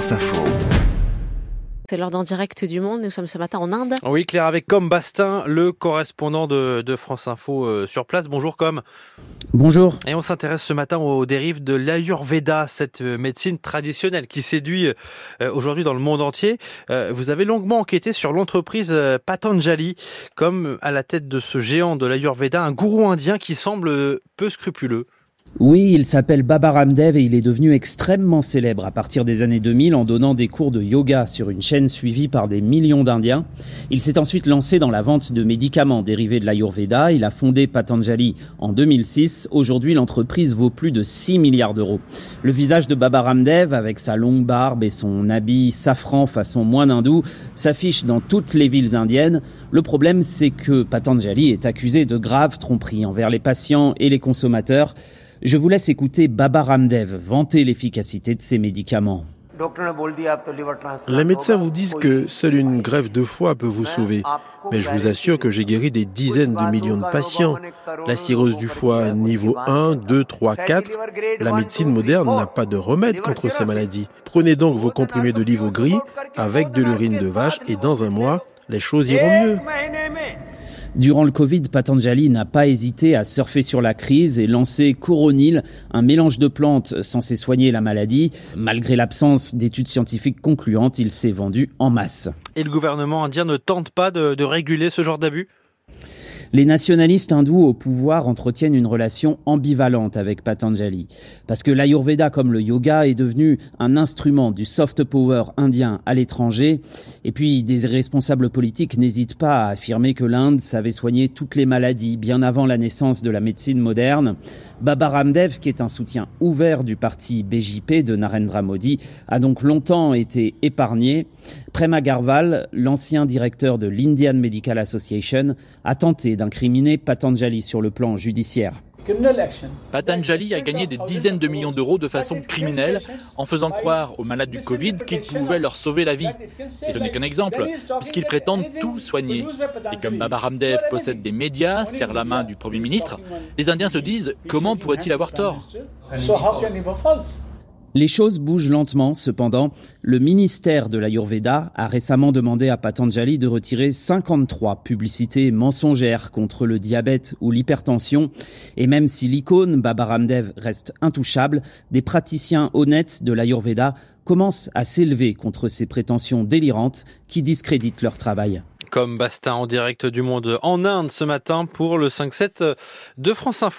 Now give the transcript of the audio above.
France Info. C'est l'heure d'en direct du monde. Nous sommes ce matin en Inde. Oui, Claire, avec Com Bastin, le correspondant de, France Info euh, sur place. Bonjour Com. Bonjour. Et on s'intéresse ce matin aux dérives de l'Ayurveda, cette euh, médecine traditionnelle qui séduit euh, aujourd'hui dans le monde entier. Vous avez longuement enquêté sur l'entreprise Patanjali, comme à la tête de ce géant de l'Ayurveda, un gourou indien qui semble peu scrupuleux. Oui, il s'appelle Baba Ramdev et il est devenu extrêmement célèbre à partir des années 2000 en donnant des cours de yoga sur une chaîne suivie par des millions d'Indiens. Il s'est ensuite lancé dans la vente de médicaments dérivés de l'Ayurveda. Il a fondé Patanjali en 2006. Aujourd'hui, l'entreprise vaut plus de 6 milliards d'euros. Le visage de Baba Ramdev, avec sa longue barbe et son habit safran façon moine hindou, s'affiche dans toutes les villes indiennes. Le problème, c'est que Patanjali est accusé de graves tromperies envers les patients et les consommateurs. Je vous laisse écouter Baba Ramdev vanter l'efficacité de ces médicaments. Les médecins vous disent que seule une greffe de foie peut vous sauver. Mais je vous assure que j'ai guéri des dizaines de millions de patients. La cirrhose du foie niveau 1, 2, 3, 4. La médecine moderne n'a pas de remède contre ces maladies. Prenez donc vos comprimés de livre gris avec de l'urine de vache et dans un mois, les choses iront mieux. Durant le Covid, Patanjali n'a pas hésité à surfer sur la crise et lancer Coronil, un mélange de plantes censé soigner la maladie. Malgré l'absence d'études scientifiques concluantes, il s'est vendu en masse. Et le gouvernement indien ne tente pas de, de réguler ce genre d'abus? Les nationalistes hindous au pouvoir entretiennent une relation ambivalente avec Patanjali, parce que l'Ayurveda comme le yoga est devenu un instrument du soft power indien à l'étranger, et puis des responsables politiques n'hésitent pas à affirmer que l'Inde savait soigner toutes les maladies bien avant la naissance de la médecine moderne. Baba Ramdev, qui est un soutien ouvert du parti BJP de Narendra Modi, a donc longtemps été épargné. Prema Garval, l'ancien directeur de l'Indian Medical Association, a tenté d'incriminer Patanjali sur le plan judiciaire. Patanjali a gagné des dizaines de millions d'euros de façon criminelle en faisant croire aux malades du Covid qu'il pouvait leur sauver la vie. Et ce n'est qu'un exemple, puisqu'ils prétendent tout soigner. Et comme Baba Ramdev possède des médias, serre la main du Premier ministre, les Indiens se disent comment pourrait-il avoir tort? Les choses bougent lentement, cependant. Le ministère de l'Ayurveda a récemment demandé à Patanjali de retirer 53 publicités mensongères contre le diabète ou l'hypertension. Et même si l'icône Baba Ramdev reste intouchable, des praticiens honnêtes de l'Ayurveda commencent à s'élever contre ces prétentions délirantes qui discréditent leur travail. Comme Bastin en direct du monde en Inde ce matin pour le 5-7 de France Info.